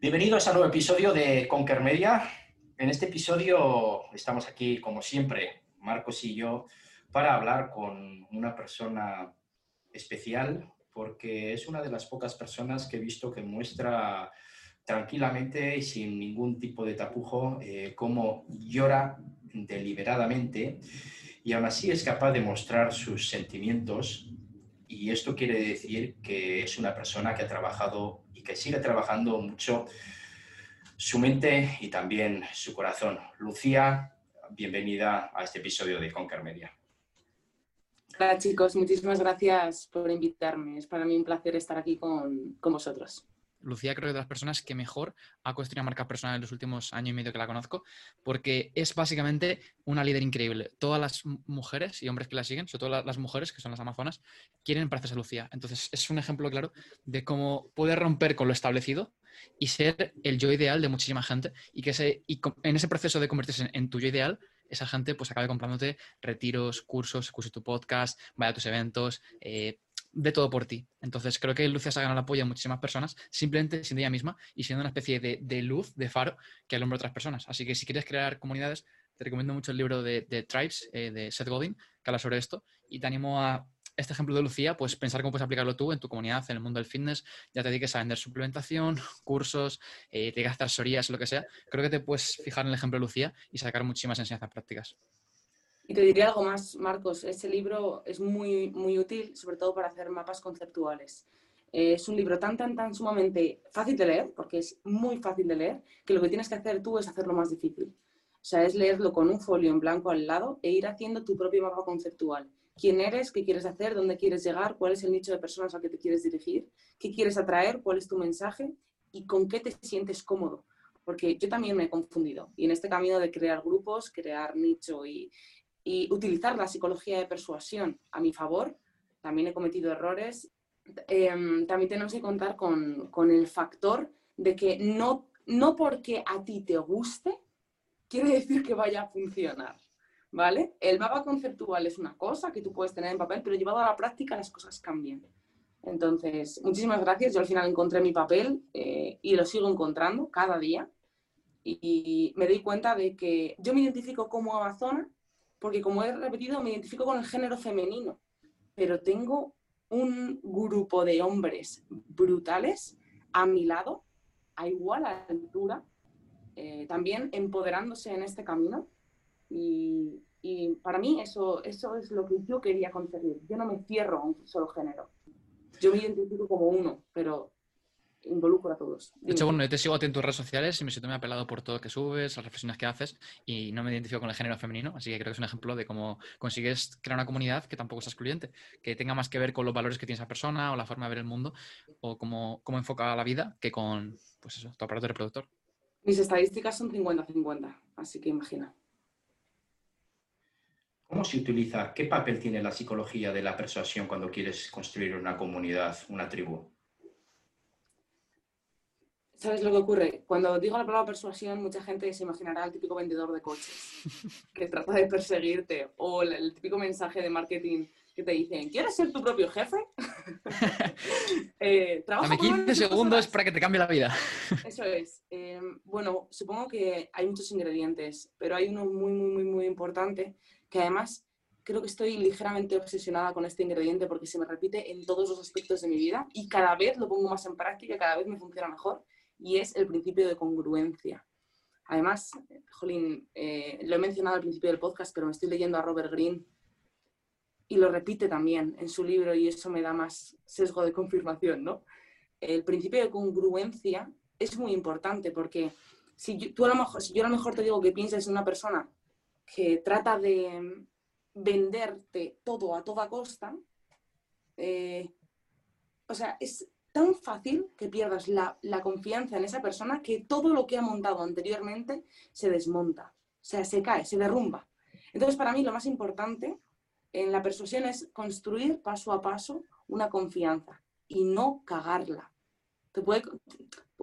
Bienvenidos a un nuevo episodio de Conquer Media. En este episodio estamos aquí, como siempre, Marcos y yo, para hablar con una persona especial, porque es una de las pocas personas que he visto que muestra tranquilamente y sin ningún tipo de tapujo eh, cómo llora deliberadamente y aún así es capaz de mostrar sus sentimientos y esto quiere decir que es una persona que ha trabajado y que sigue trabajando mucho su mente y también su corazón. Lucía, bienvenida a este episodio de Conquer Media. Hola chicos, muchísimas gracias por invitarme. Es para mí un placer estar aquí con, con vosotros. Lucía creo que de las personas que mejor ha construido marca personal en los últimos años y medio que la conozco, porque es básicamente una líder increíble. Todas las mujeres y hombres que la siguen, sobre todo las mujeres, que son las amazonas, quieren parecerse a Lucía. Entonces es un ejemplo claro de cómo puede romper con lo establecido y ser el yo ideal de muchísima gente y que ese, y en ese proceso de convertirse en, tu yo ideal, esa gente pues acabe comprándote retiros, cursos, escuche tu podcast, vaya a tus eventos, eh, de todo por ti. Entonces, creo que Lucia se ha ganado el apoyo de muchísimas personas, simplemente siendo ella misma y siendo una especie de, luz, de faro, que alumbra otras personas. Así que si quieres crear comunidades, te recomiendo mucho el libro de, Tribes, eh, de Seth Godin, que habla sobre esto, y te animo a este ejemplo de Lucía, pues pensar cómo puedes aplicarlo tú en tu comunidad, en el mundo del fitness, ya te dediques a vender suplementación, cursos, eh, te digas asesorías, lo que sea. Creo que te puedes fijar en el ejemplo de Lucía y sacar muchísimas enseñanzas prácticas. Y te diría algo más, Marcos, ese libro es muy, muy útil, sobre todo para hacer mapas conceptuales. Eh, es un libro tan, tan, tan sumamente fácil de leer, porque es muy fácil de leer, que lo que tienes que hacer tú es hacerlo más difícil. O sea, es leerlo con un folio en blanco al lado e ir haciendo tu propio mapa conceptual. ¿Quién eres? ¿Qué quieres hacer? ¿Dónde quieres llegar? ¿Cuál es el nicho de personas al que te quieres dirigir? ¿Qué quieres atraer? ¿Cuál es tu mensaje? ¿Y con qué te sientes cómodo? Porque yo también me he confundido. Y en este camino de crear grupos, crear nicho y, y utilizar la psicología de persuasión a mi favor. También he cometido errores. Em, también tenemos que contar con, el factor de que no, no porque a ti te guste, quiere decir que vaya a funcionar. ¿Vale? El mapa conceptual es una cosa que tú puedes tener en papel, pero llevado a la práctica las cosas cambian. Entonces, muchísimas gracias. Yo al final encontré mi papel eh, y lo sigo encontrando cada día. Y, me doy cuenta de que yo me identifico como amazona porque como he repetido, me identifico con el género femenino, pero tengo un grupo de hombres brutales a mi lado, a igual altura, eh, también empoderándose en este camino. Y, y, para mí eso, eso es lo que yo quería conseguir. Yo no me cierro a un solo género. Yo me identifico como uno, pero involucro a todos. De hecho, bueno, yo te sigo a ti en tus redes sociales y me siento muy apelado por todo lo que subes, las reflexiones que haces y no me identifico con el género femenino, así que creo que es un ejemplo de cómo consigues crear una comunidad que tampoco es excluyente, que tenga más que ver con los valores que tiene esa persona o la forma de ver el mundo o cómo, cómo enfoca la vida que con, pues eso, tu aparato reproductor. Mis estadísticas son 50-50, así que imagina. ¿Cómo se utiliza, qué papel tiene la psicología de la persuasión cuando quieres construir una comunidad, una tribu? ¿Sabes lo que ocurre? Cuando digo la palabra persuasión, mucha gente se imaginará al típico vendedor de coches que trata de perseguirte o el, típico mensaje de marketing que te dicen, ¿quieres ser tu propio jefe? eh, Dame 15 segundos para que te cambie la vida. Eso es. Em, bueno, supongo que hay muchos ingredientes, pero hay uno muy, muy, muy, muy importante que además creo que estoy ligeramente obsesionada con este ingrediente porque se me repite en todos los aspectos de mi vida y cada vez lo pongo más en práctica, cada vez me funciona mejor y es el principio de congruencia. Además, Jolín, eh, lo he mencionado al principio del podcast, pero me estoy leyendo a Robert Greene y lo repite también en su libro y eso me da más sesgo de confirmación, ¿no? El principio de congruencia es muy importante porque si yo, tú a lo mejor, si yo a mejor te digo que pienses en una persona que trata de venderte todo a toda costa, eh, o sea, es, tan fácil que pierdas la, confianza en esa persona que todo lo que ha montado anteriormente se desmonta, o sea, se cae, se derrumba. Entonces, para mí lo más importante en la persuasión es construir paso a paso una confianza y no cagarla. Te puede,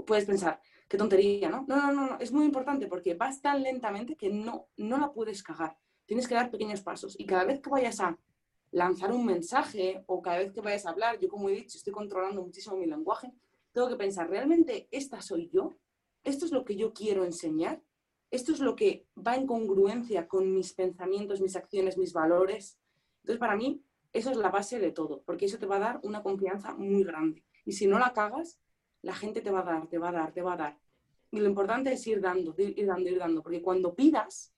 puedes pensar, qué tontería, ¿no? No, no, no, es muy importante porque vas tan lentamente que no, no la puedes cagar. Tienes que dar pequeños pasos y cada vez que vayas a lanzar un mensaje o cada vez que vayas a hablar, yo como he dicho, estoy controlando muchísimo mi lenguaje, tengo que pensar, ¿realmente esta soy yo? ¿Esto es lo que yo quiero enseñar? ¿Esto es lo que va en congruencia con mis pensamientos, mis acciones, mis valores? Entonces, para mí, eso es la base de todo, porque eso te va a dar una confianza muy grande. Y si no la cagas, la gente te va a dar, te va a dar, te va a dar. Y lo importante es ir dando, ir dando, ir dando, porque cuando pidas,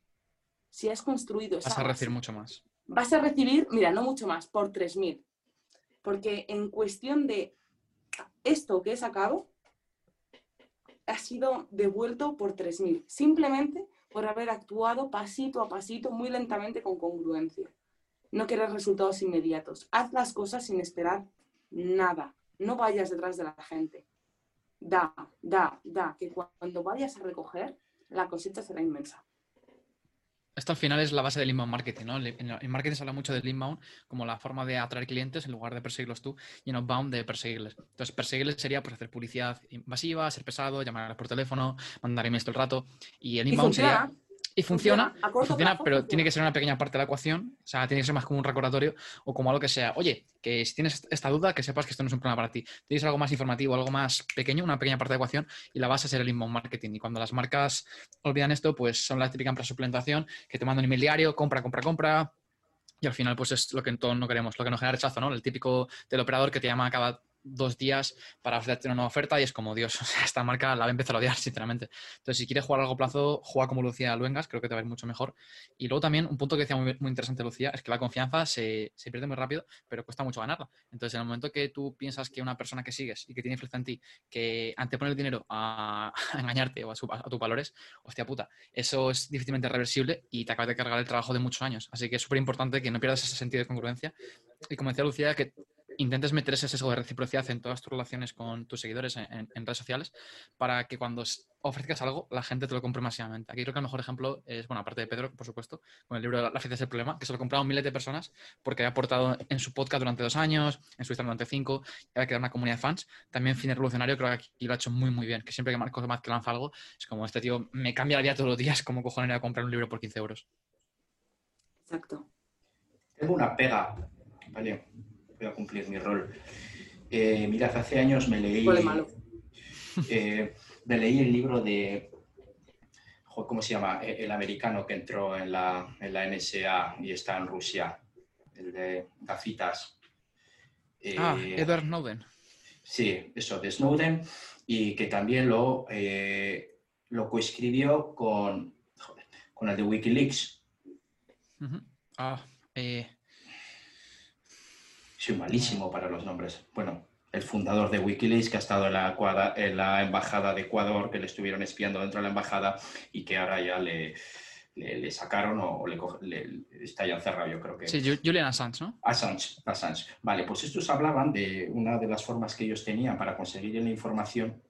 si has construido esa Vas a recibir mucho más. Vas a recibir, mira, no mucho más, por 3.000. Porque en cuestión de esto que he sacado, ha sido devuelto por 3.000. Simplemente por haber actuado pasito a pasito, muy lentamente, con congruencia. No quieres resultados inmediatos. Haz las cosas sin esperar nada. No vayas detrás de la gente. Da, da, da, que cuando vayas a recoger, la cosecha será inmensa. Esto al final es la base del inbound marketing, ¿no? En marketing se habla mucho del inbound como la forma de atraer clientes en lugar de perseguirlos tú y en outbound de perseguirles. Entonces, perseguirles sería pues, hacer publicidad invasiva, ser pesado, llamarles por teléfono, mandar emails todo el rato. Y el inbound sería y funciona, funciona, pero tiene que ser una pequeña parte de la ecuación, o sea, tiene que ser más como un recordatorio o como algo que sea, oye, que si tienes esta duda, que sepas que esto no es un problema para ti. Tienes algo más informativo, algo más pequeño, una pequeña parte de la ecuación y la a ser el inbound marketing. Y cuando las marcas olvidan esto, pues son la típica empresa suplementación que te mandan un email diario, compra, compra, compra, y al final, pues es lo que todos no queremos, lo que nos genera rechazo, ¿no? El típico del operador que te llama cada dos días para hacerte una nueva oferta y es como, Dios, o sea, esta marca la va a empezar a odiar, sinceramente. Entonces, si quieres jugar a largo plazo, juega como Lucía Luengas, creo que te va a ir mucho mejor. Y luego también, un punto que decía muy, muy interesante Lucía, es que la confianza se, se, pierde muy rápido, pero cuesta mucho ganarla. Entonces, en el momento que tú piensas que una persona que sigues y que tiene influencia en ti, que antepone el dinero a, engañarte o a, a, tus valores, hostia puta, eso es difícilmente reversible y te acabas de cargar el trabajo de muchos años. Así que es súper importante que no pierdas ese sentido de congruencia. Y como decía Lucía, que intentes meter ese sesgo de reciprocidad en todas tus relaciones con tus seguidores en, redes sociales para que cuando ofrezcas algo, la gente te lo compre masivamente. Aquí creo que el mejor ejemplo es, bueno, aparte de Pedro, por supuesto, con el libro La fiesta es el problema, que se lo compraron miles de personas porque había aportado en su podcast durante dos años, en su Instagram durante cinco, y había creado una comunidad de fans. También Fin Revolucionario creo que aquí lo ha hecho muy, muy bien, que siempre que Marcos más que lanza algo, es como, este tío me cambia la vida todos los días, como cojones a comprar un libro por 15 euros. Exacto. Tengo una pega, ¿vale? Voy a cumplir mi rol. Eh, mirad, hace años me leí, eh, me leí el libro de, ¿cómo se llama? E, el americano que entró en la, en la NSA y está en Rusia, el de gafitas. Eh, ah, Edward Snowden. Sí, eso, de Snowden, y que también lo, lo coescribió con, con el de Wikileaks. Ah, eh, soy malísimo para los nombres. Bueno, el fundador de Wikileaks, que ha estado en la, en la embajada de Ecuador, que le estuvieron espiando dentro de la embajada y que ahora ya le, le, sacaron o le, está ya encerrado, yo creo que. Sí, Julian Assange, ¿no? Assange, Assange. Vale, pues estos hablaban de una de las formas que ellos tenían para conseguir la información.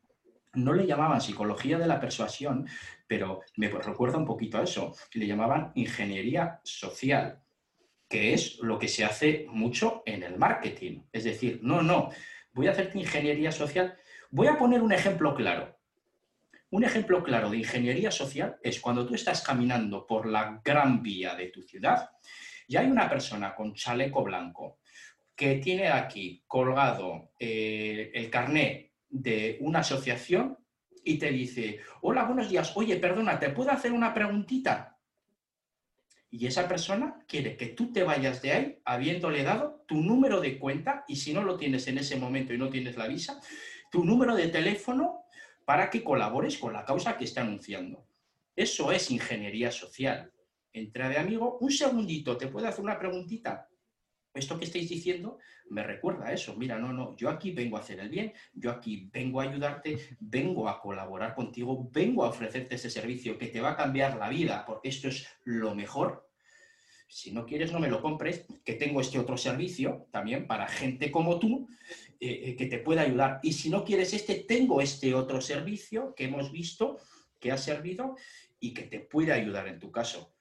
No le llamaban psicología de la persuasión, pero me recuerda un poquito a eso. Le llamaban ingeniería social que es lo que se hace mucho en el marketing. Es decir, no, no, voy a hacerte ingeniería social. Voy a poner un ejemplo claro. Un ejemplo claro de ingeniería social es cuando tú estás caminando por la gran vía de tu ciudad y hay una persona con chaleco blanco que tiene aquí colgado eh, el carné de una asociación y te dice, hola, buenos días, oye, perdona, ¿te puedo hacer una preguntita? Y esa persona quiere que tú te vayas de ahí habiéndole dado tu número de cuenta y si no lo tienes en ese momento y no tienes la visa, tu número de teléfono para que colabores con la causa que está anunciando. Eso es ingeniería social. Entra de amigo, un segundito, ¿te puedo hacer una preguntita? Esto que estáis diciendo me recuerda a eso. Mira, no, no, yo aquí vengo a hacer el bien, yo aquí vengo a ayudarte, vengo a colaborar contigo, vengo a ofrecerte ese servicio que te va a cambiar la vida, porque esto es lo mejor. Si no quieres, no me lo compres, que tengo este otro servicio también para gente como tú eh, eh, que te pueda ayudar. Y si no quieres este, tengo este otro servicio que hemos visto que ha servido y que te puede ayudar en tu caso.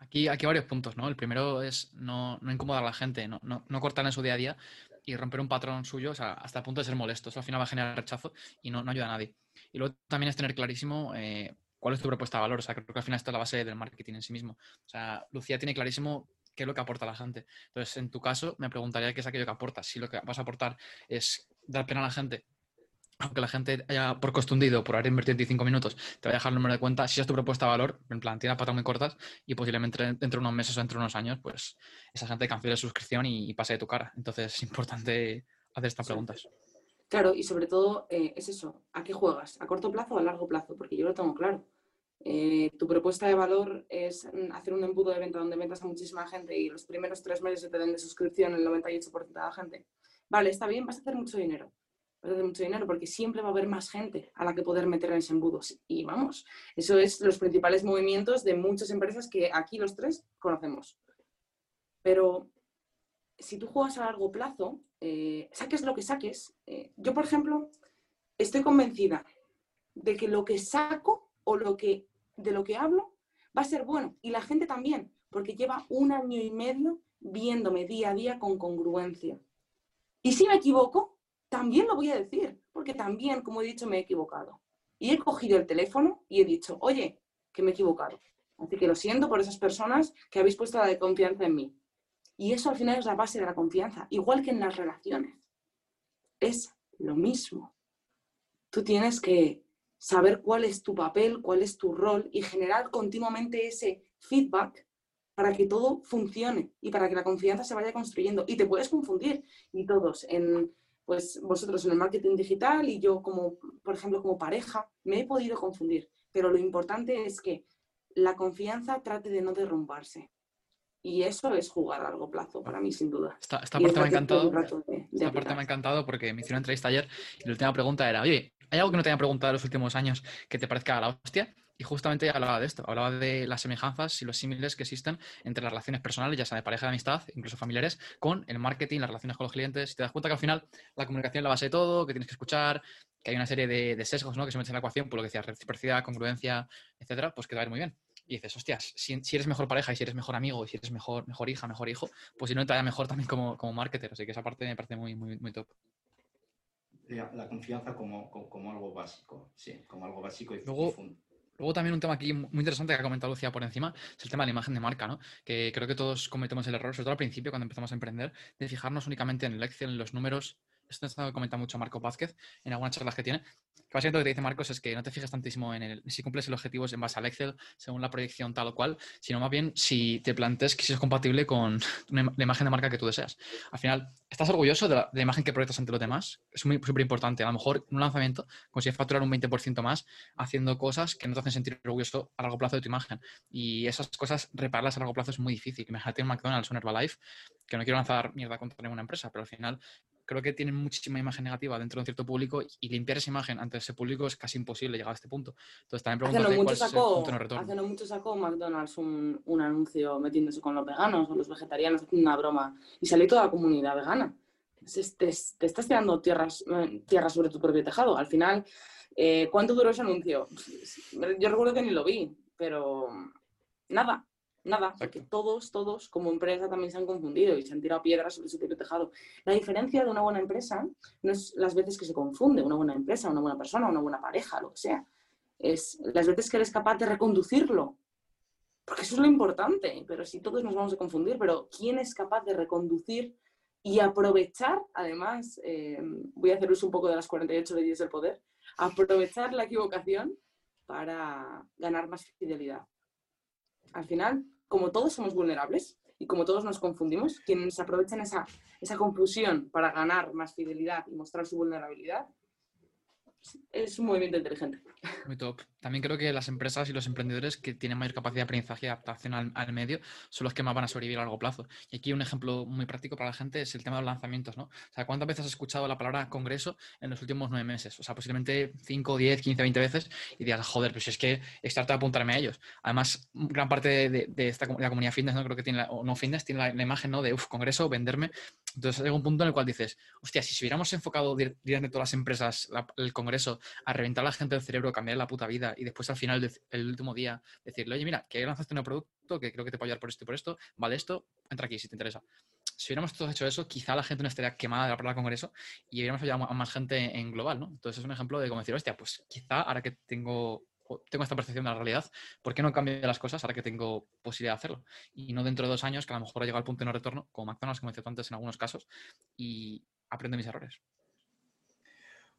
Aquí, aquí varios puntos, ¿no? El primero es no, incomodar a la gente, no, no, no cortar en su día a día y romper un patrón suyo hasta el punto de ser molesto. Eso al final va a generar rechazo y no, no ayuda a nadie. Y luego también es tener clarísimo eh, cuál es tu propuesta de valor. O sea, creo que al final esto es la base del marketing en sí mismo. O sea, Lucía tiene clarísimo qué es lo que aporta a la gente. Entonces, en tu caso, me preguntaría qué es aquello que aportas. Si lo que vas a aportar es dar pena a la gente, aunque la gente haya por costundido, por haber invertido 25 minutos, te va a dejar el número de cuenta, si es tu propuesta de valor, en plan, tiene patas muy cortas y posiblemente dentro de unos meses o dentro de unos años, pues esa gente cancele su suscripción y, pase de tu cara. Entonces, es importante hacer estas preguntas. Claro, y sobre todo eh, es eso, ¿a qué juegas? ¿A corto plazo o a largo plazo? Porque yo lo tengo claro. Eh, tu propuesta de valor es mm, hacer un embudo de venta donde ventas a muchísima gente y los primeros tres meses te den de suscripción el 98% de la gente. Vale, está bien, vas a hacer mucho dinero. Hacer mucho dinero porque siempre va a haber más gente a la que poder meter en ese embudo. Y vamos, eso es los principales movimientos de muchas empresas que aquí los tres conocemos. Pero si tú juegas a largo plazo, eh, saques lo que saques. Eh, yo, por ejemplo, estoy convencida de que lo que saco o lo que de lo que hablo va a ser bueno. Y la gente también, porque lleva un año y medio viéndome día a día con congruencia. Y si me equivoco, también lo voy a decir, porque también, como he dicho, me he equivocado. Y he cogido el teléfono y he dicho, oye, que me he equivocado. Así que lo siento por esas personas que habéis puesto la de confianza en mí. Y eso al final es la base de la confianza, igual que en las relaciones. Es lo mismo. Tú tienes que saber cuál es tu papel, cuál es tu rol y generar continuamente ese feedback para que todo funcione y para que la confianza se vaya construyendo. Y te puedes confundir, y todos, en, pues vosotros en el marketing digital y yo como, por ejemplo, como pareja, me he podido confundir. Pero lo importante es que la confianza trate de no derrumbarse. Y eso es jugar a largo plazo para mí, sin duda. Esta, parte me ha encantado. esta parte me ha encantado porque me hicieron entrevista ayer y la última pregunta era, oye, ¿Hay algo que no te haya preguntado en los últimos años que te parezca a la hostia? Y justamente hablaba de esto, hablaba de las semejanzas y los símiles que existen entre las relaciones personales, ya sea de pareja, de amistad, incluso familiares, con el marketing, las relaciones con los clientes. Y te das cuenta que al final la comunicación es la base de todo, que tienes que escuchar, que hay una serie de, sesgos ¿no? que se meten en la ecuación, por lo que decías, reciprocidad, congruencia, etcétera, pues que te va a ir muy bien. Y dices, hostias, si, eres mejor pareja y si eres mejor amigo y si eres mejor, mejor hija, mejor hijo, pues si no te vaya mejor también como, como marketer. Así que esa parte me parece muy, muy, muy top la, confianza como, como, algo básico, sí, como algo básico y, luego, Luego también un tema aquí muy interesante que ha comentado Lucía por encima es el tema de la imagen de marca, ¿no? Que creo que todos cometemos el error, sobre todo al principio cuando empezamos a emprender, de fijarnos únicamente en el Excel, en los números. Esto está comenta mucho Marco Vázquez en algunas charlas que tiene, básicamente lo que te dice Marcos es que no te fijes tantísimo en el, si cumples el objetivo en base al Excel, según la proyección tal o cual, sino más bien si te planteas que si es compatible con la imagen de marca que tú deseas. Al final, ¿estás orgulloso de la, imagen que proyectas ante los demás? Es súper importante. A lo mejor en un lanzamiento consigues facturar un 20% más haciendo cosas que no te hacen sentir orgulloso a largo plazo de tu imagen. Y esas cosas, repararlas a largo plazo es muy difícil. Imagínate un McDonald's, un Herbalife, que no quiero lanzar mierda contra ninguna empresa, pero al final creo que tienen muchísima imagen negativa dentro de un cierto público y limpiar esa imagen ante ese público es casi imposible llegar a este punto. Entonces también pregunto cuál es el punto de retorno. Hace no mucho sacó McDonald's un, un, anuncio metiéndose con los veganos o los vegetarianos, una broma y salió toda la comunidad vegana. te, estás tirando tierras, eh, tierras sobre tu propio tejado. Al final, eh, ¿cuánto duró ese anuncio? Yo recuerdo que ni lo vi, pero nada, Nada, porque todos, todos como empresa también se han confundido y se han tirado piedras sobre su propio tejado. La diferencia de una buena empresa no es las veces que se confunde una buena empresa, una buena persona, una buena pareja, lo que sea. Es las veces que eres capaz de reconducirlo. Porque eso es lo importante. Pero si todos nos vamos a confundir, pero ¿quién es capaz de reconducir y aprovechar, además, eh, voy a hacer uso un poco de las 48 leyes del poder, aprovechar la equivocación para ganar más fidelidad? Al final, como todos somos vulnerables y como todos nos confundimos, quienes aprovechan esa, esa confusión para ganar más fidelidad y mostrar su vulnerabilidad, es un movimiento inteligente. También creo que las empresas y los emprendedores que tienen mayor capacidad de aprendizaje y adaptación al, medio son los que más van a sobrevivir a largo plazo. Y aquí un ejemplo muy práctico para la gente es el tema de los lanzamientos, ¿no? O sea, ¿cuántas veces has escuchado la palabra congreso en los últimos nueve meses? O sea, posiblemente 5, 10, 15, 20 veces y digas, joder, pues es que estar a apuntarme a ellos. Además, gran parte de, esta la comunidad fitness, ¿no? Creo que tiene, o no fitness, tiene la, imagen, ¿no? De, uff, congreso, venderme. Entonces llega un punto en el cual dices, hostia, si hubiéramos enfocado directamente todas las empresas el congreso a reventar a la gente del cerebro, cambiar la puta vida y después al final del último día decirle, oye, mira, que lanzaste un nuevo producto que creo que te puede ayudar por esto y por esto, vale esto, entra aquí si te interesa. Si hubiéramos todos hecho eso, quizá la gente no estaría quemada de la palabra congreso y hubiéramos ayudado a más gente en global, ¿no? Entonces es un ejemplo de cómo decir, hostia, pues quizá ahora que tengo tengo esta percepción de la realidad, ¿por qué no cambio las cosas ahora que tengo posibilidad de hacerlo? Y no dentro de dos años, que a lo mejor ha llegado al punto de no retorno, como McDonald's, como decía antes en algunos casos, y aprendo mis errores.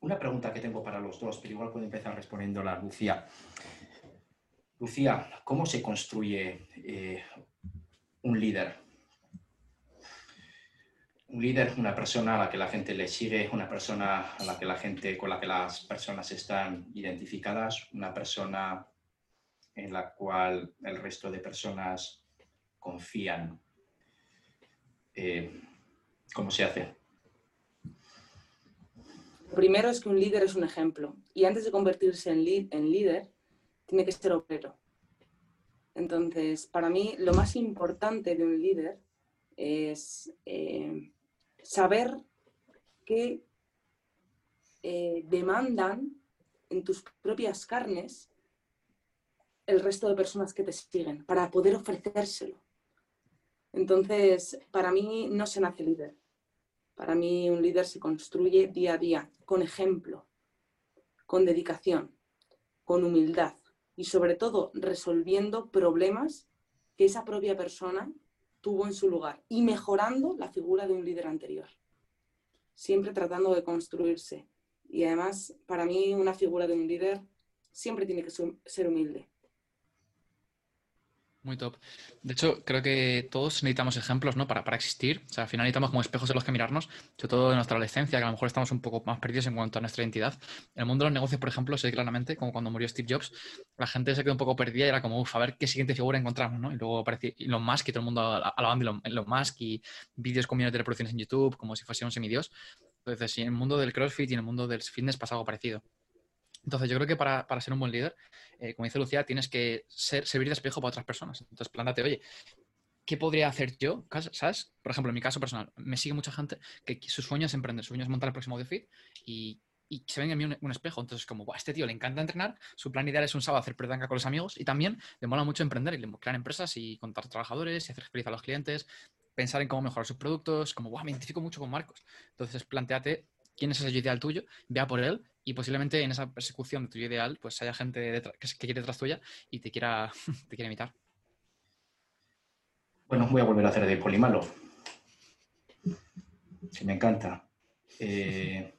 Una pregunta que tengo para los dos, pero igual puedo empezar respondiendo la Lucía. Lucía, ¿cómo se construye eh, un líder? Un líder una persona a la que la gente le sigue, una persona a la que la gente, con la que las personas están identificadas, una persona en la cual el resto de personas confían. Eh, ¿Cómo se hace? Primero es que un líder es un ejemplo y antes de convertirse en, líder, tiene que ser obrero. Entonces, para mí, lo más importante de un líder es eh, saber qué eh, demandan en tus propias carnes el resto de personas que te siguen para poder ofrecérselo. Entonces, para mí no se nace líder. Para mí un líder se construye día a día, con ejemplo, con dedicación, con humildad y sobre todo resolviendo problemas que esa propia persona tuvo en su lugar y mejorando la figura de un líder anterior. Siempre tratando de construirse. Y además, para mí, una figura de un líder siempre tiene que ser humilde. Muy top. De hecho, creo que todos necesitamos ejemplos, ¿no? Para, para existir. O sea, al final necesitamos como espejos en los que mirarnos, sobre todo en nuestra adolescencia, que a lo mejor estamos un poco más perdidos en cuanto a nuestra identidad. En el mundo de los negocios, por ejemplo, sé claramente, como cuando murió Steve Jobs, la gente se quedó un poco perdida y era como, uff, a ver qué siguiente figura encontramos, ¿no? Y luego apareció Elon Musk y todo el mundo alabando a Elon Musk y vídeos con millones de reproducciones en YouTube, como si fuese un semidios. Entonces, en el mundo del CrossFit y en el mundo del fitness pasa algo parecido. Entonces, yo creo que para, ser un buen líder, eh, como dice Lucía, tienes que ser, servir de espejo para otras personas. Entonces, plántate, oye, ¿qué podría hacer yo? ¿Sabes? Por ejemplo, en mi caso personal, me sigue mucha gente que su sueño es emprender, su sueño es montar el próximo AudioFit y, y se ven en mí un, espejo. Entonces, como, a este tío le encanta entrenar, su plan ideal es un sábado hacer predanca con los amigos y también le mola mucho emprender y crear empresas y contar trabajadores y hacer feliz a los clientes, pensar en cómo mejorar sus productos, como, wow, me identifico mucho con Marcos. Entonces, planteate quién es ese ideal tuyo, vea por él y posiblemente en esa persecución de tu ideal pues haya gente que, quiere detrás tuya y te quiera, te quiera imitar. Bueno, voy a volver a hacer de polimalo. Sí, me encanta. Eh,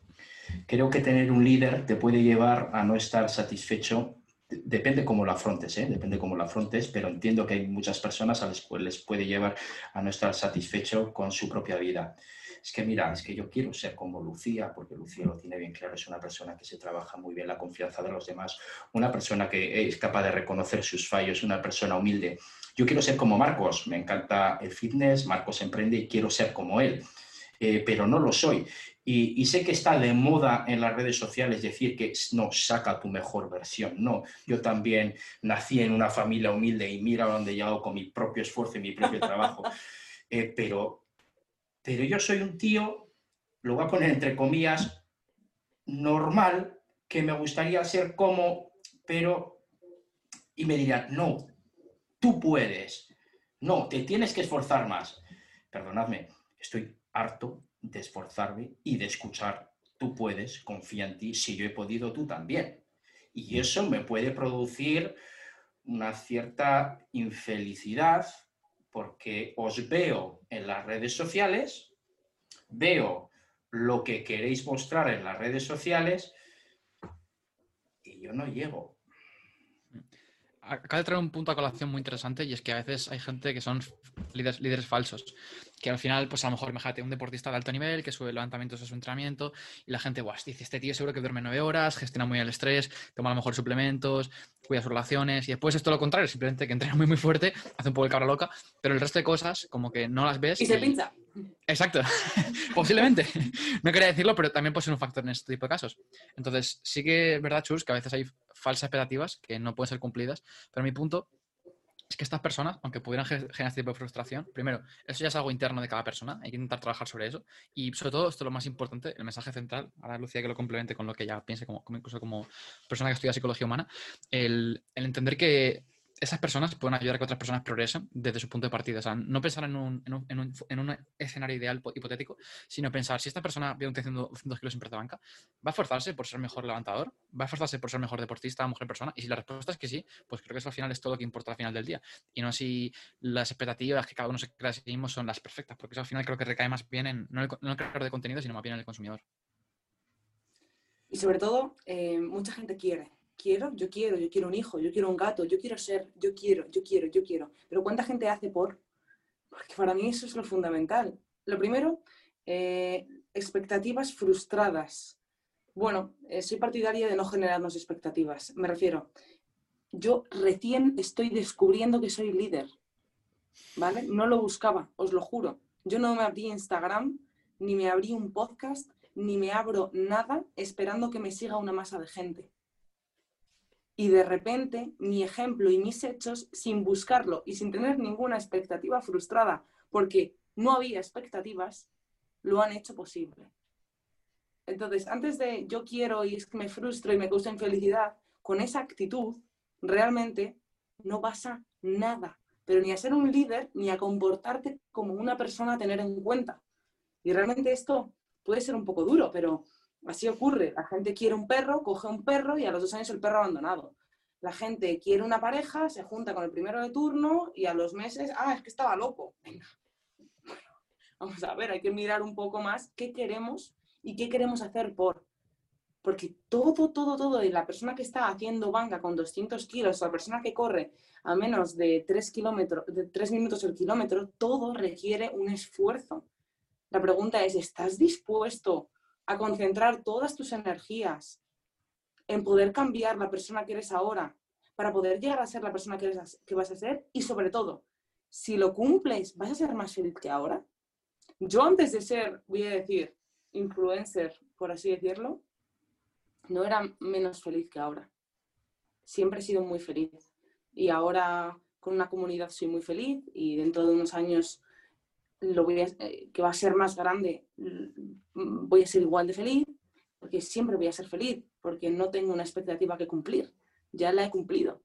creo que tener un líder te puede llevar a no estar satisfecho. Depende cómo lo afrontes, ¿eh? depende cómo lo afrontes, pero entiendo que hay muchas personas a las cuales les puede llevar a no estar satisfecho con su propia vida es que mira, es que yo quiero ser como Lucía, porque Lucía lo tiene bien claro, es una persona que se trabaja muy bien la confianza de los demás, una persona que es capaz de reconocer sus fallos, una persona humilde. Yo quiero ser como Marcos, me encanta el fitness, Marcos emprende y quiero ser como él, eh, pero no lo soy. Y, sé que está de moda en las redes sociales decir que no saca tu mejor versión. No, yo también nací en una familia humilde y mira dónde he llegado con mi propio esfuerzo y mi propio trabajo. Eh, pero pero yo soy un tío, lo voy a poner entre comillas, normal, que me gustaría ser como, pero... Y me dirán, no, tú puedes, no, te tienes que esforzar más. Perdonadme, estoy harto de esforzarme y de escuchar, tú puedes, confía en ti, si yo he podido, tú también. Y eso me puede producir una cierta infelicidad porque os veo en las redes sociales, veo lo que queréis mostrar en las redes sociales y yo no llego. Acaba de traer un punto a colación muy interesante y es que a veces hay gente que son líderes, líderes falsos, que al final, pues a lo mejor, imagínate, un deportista de alto nivel que sube levantamientos a su entrenamiento y la gente, guau, dice, este tío seguro que duerme nueve horas, gestiona muy el estrés, toma a lo mejor suplementos, cuida sus relaciones y después es todo lo contrario, simplemente que entrena muy muy fuerte, hace un poco el cabra loca, pero el resto de cosas como que no las ves. Y, se pincha. Exacto, posiblemente. no quería decirlo, pero también puede ser un factor en este tipo de casos. Entonces, sí que es verdad, Chus, que a veces hay falsas expectativas que no pueden ser cumplidas, pero mi punto es que estas personas, aunque pudieran generar este tipo de frustración, primero, eso ya es algo interno de cada persona, hay que intentar trabajar sobre eso. Y sobre todo, esto es lo más importante, el mensaje central, ahora Lucía que lo complemente con lo que ya piense, como, incluso como persona que estudia psicología humana, el, el entender que esas personas pueden ayudar a que otras personas progresen desde su punto de partida. O sea, no pensar en un, en un, en un, escenario ideal hipotético, sino pensar, si esta persona ve un haciendo 200 kilos en press de banca, ¿va a esforzarse por ser mejor levantador? ¿Va a esforzarse por ser mejor deportista, mujer persona? Y si la respuesta es que sí, pues creo que eso al final es todo lo que importa al final del día. Y no si las expectativas que cada uno se crea a sí mismo son las perfectas, porque eso al final creo que recae más bien en no el, no creador de contenido, sino más bien en el consumidor. Y sobre todo, eh, mucha gente quiere quiero, yo quiero, yo quiero un hijo, yo quiero un gato, yo quiero ser, yo quiero, yo quiero, yo quiero. Pero ¿cuánta gente hace por? Porque para mí eso es lo fundamental. Lo primero, eh, expectativas frustradas. Bueno, eh, soy partidaria de no generarnos expectativas. Me refiero, yo recién estoy descubriendo que soy líder. ¿Vale? No lo buscaba, os lo juro. Yo no me abrí Instagram, ni me abrí un podcast, ni me abro nada esperando que me siga una masa de gente. Y de repente mi ejemplo y mis hechos, sin buscarlo y sin tener ninguna expectativa frustrada, porque no había expectativas, lo han hecho posible. Entonces, antes de yo quiero y es que me frustro y me causa infelicidad, con esa actitud realmente no pasa nada, pero ni a ser un líder ni a comportarte como una persona a tener en cuenta. Y realmente esto puede ser un poco duro, pero Así ocurre. La gente quiere un perro, coge un perro y a los dos años el perro abandonado. La gente quiere una pareja, se junta con el primero de turno y a los meses, ah, es que estaba loco. Venga. vamos a ver, hay que mirar un poco más qué queremos y qué queremos hacer por. Porque todo, todo, todo, y la persona que está haciendo banca con 200 kilos, la persona que corre a menos de 3, kilómetros, de 3 minutos el kilómetro, todo requiere un esfuerzo. La pregunta es, ¿estás dispuesto a concentrar todas tus energías en poder cambiar la persona que eres ahora para poder llegar a ser la persona que, eres, que vas a ser y sobre todo, si lo cumples, ¿vas a ser más feliz que ahora? Yo antes de ser, voy a decir, influencer, por así decirlo, no era menos feliz que ahora. Siempre he sido muy feliz. Y ahora con una comunidad soy muy feliz y dentro de unos años lo voy eh, que va a ser más grande, mm, voy a ser igual de feliz, porque siempre voy a ser feliz, porque no tengo una expectativa que cumplir. Ya la he cumplido.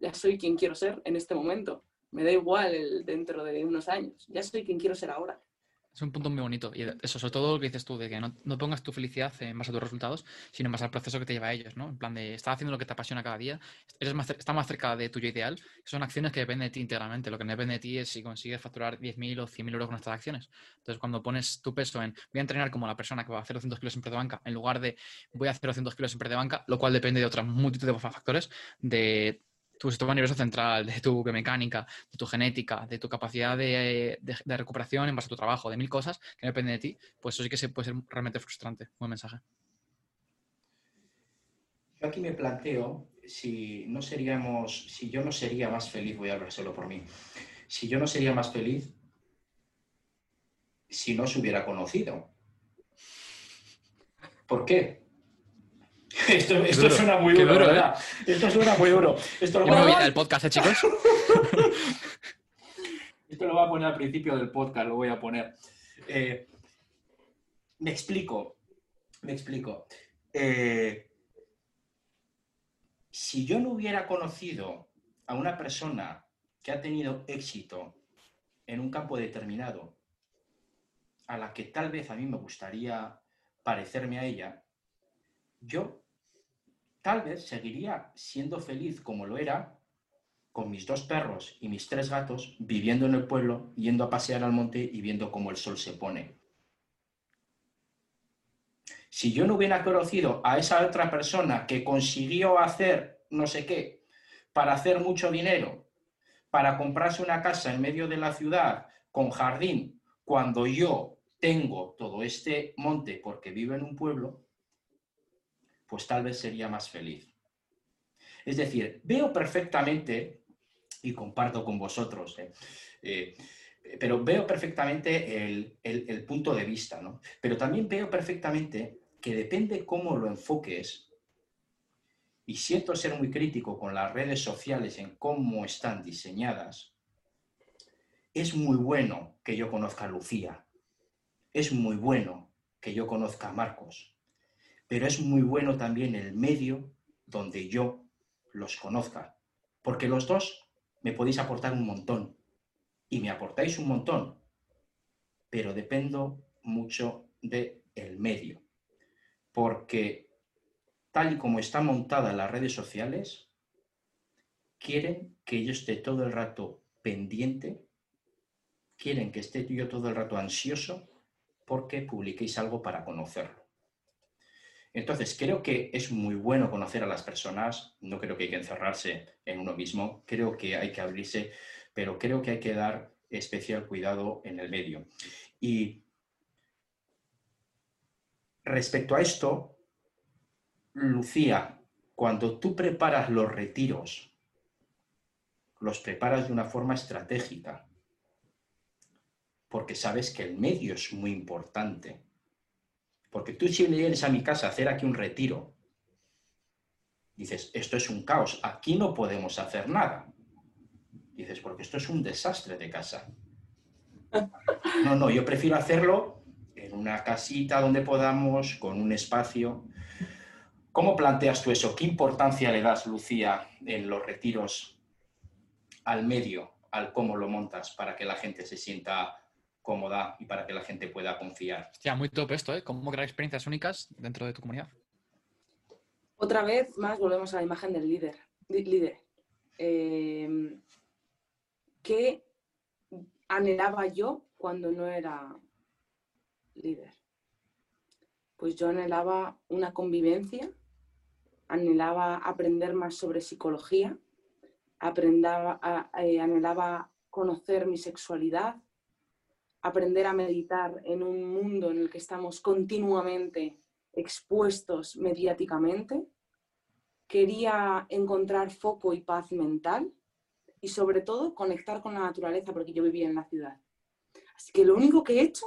Ya soy quien quiero ser en este momento. Me da igual dentro de unos años. Ya soy quien quiero ser ahora. Es un punto muy bonito. Y eso, sobre todo lo que dices tú, de que no, no, pongas tu felicidad en base a tus resultados, sino en base al proceso que te lleva a ellos, ¿no? En plan de, estás haciendo lo que te apasiona cada día, eres más, estás más cerca de tuyo ideal. Son acciones que dependen de ti integralmente. Lo que no depende de ti es si consigues facturar 10.000 o 100.000 euros con estas acciones. Entonces, cuando pones tu peso en, voy a entrenar como la persona que va a hacer 200 kilos en de banca, en lugar de, voy a hacer 200 kilos en de banca, lo cual depende de otras multitud de factores, de tu sistema nervioso central, de tu biomecánica, de tu genética, de tu capacidad de, recuperación en base a tu trabajo, de mil cosas que no dependen de ti, pues eso sí que se puede ser realmente frustrante. Buen mensaje. Yo aquí me planteo si no seríamos, si yo no sería más feliz, voy a hablar solo por mí, si yo no sería más feliz si no se hubiera conocido. ¿Por qué? Esto, suena muy duro, ¿verdad? ¿eh? Esto suena muy duro. Esto lo voy a... el podcast, ¿eh, chicos? Esto lo voy a poner al principio del podcast, lo voy a poner. Eh, me explico, me explico. si yo no hubiera conocido a una persona que ha tenido éxito en un campo determinado, a la que tal vez a mí me gustaría parecerme a ella, yo tal vez seguiría siendo feliz como lo era con mis dos perros y mis tres gatos, viviendo en el pueblo, yendo a pasear al monte y viendo cómo el sol se pone. Si yo no hubiera conocido a esa otra persona que consiguió hacer no sé qué, para hacer mucho dinero, para comprarse una casa en medio de la ciudad con jardín, cuando yo tengo todo este monte porque vivo en un pueblo, pues tal vez sería más feliz. Es decir, veo perfectamente, y comparto con vosotros, eh, eh, pero veo perfectamente el, punto de vista, ¿no? Pero también veo perfectamente que depende cómo lo enfoques, y siento ser muy crítico con las redes sociales en cómo están diseñadas, es muy bueno que yo conozca a Lucía, es muy bueno que yo conozca a Marcos, pero es muy bueno también el medio donde yo los conozca, porque los dos me podéis aportar un montón y me aportáis un montón, pero dependo mucho del el medio, porque tal y como está montada las redes sociales, quieren que yo esté todo el rato pendiente, quieren que esté yo todo el rato ansioso porque publiquéis algo para conocerlo. Entonces, creo que es muy bueno conocer a las personas, no creo que hay que encerrarse en uno mismo, creo que hay que abrirse, pero creo que hay que dar especial cuidado en el medio. Y respecto a esto, Lucía, cuando tú preparas los retiros, los preparas de una forma estratégica, porque sabes que el medio es muy importante porque tú si vienes a mi casa a hacer aquí un retiro, dices, esto es un caos, aquí no podemos hacer nada. Dices, porque esto es un desastre de casa. No, no, yo prefiero hacerlo en una casita donde podamos, con un espacio. ¿Cómo planteas tú eso? ¿Qué importancia le das, Lucía, en los retiros al medio, al cómo lo montas para que la gente se sienta cómoda y para que la gente pueda confiar. Ya, muy top esto, ¿eh? Cómo crear experiencias únicas dentro de tu comunidad. Otra vez más volvemos a la imagen del líder. líder. Em, ¿Qué anhelaba yo cuando no era líder? Pues yo anhelaba una convivencia, anhelaba aprender más sobre psicología, aprendaba, eh, anhelaba conocer mi sexualidad, aprender a meditar en un mundo en el que estamos continuamente expuestos mediáticamente. Quería encontrar foco y paz mental y sobre todo conectar con la naturaleza porque yo vivía en la ciudad. Así que lo único que he hecho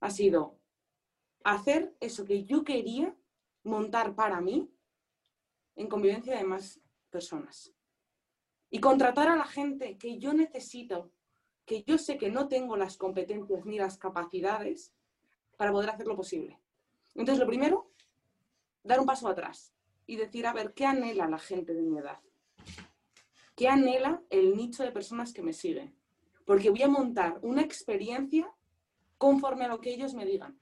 ha sido hacer eso que yo quería montar para mí en convivencia de más personas. Y contratar a la gente que yo necesito que yo sé que no tengo las competencias ni las capacidades para poder hacerlo posible. Entonces, lo primero, dar un paso atrás y decir, a ver, ¿qué anhela la gente de mi edad? ¿Qué anhela el nicho de personas que me siguen? Porque voy a montar una experiencia conforme a lo que ellos me digan.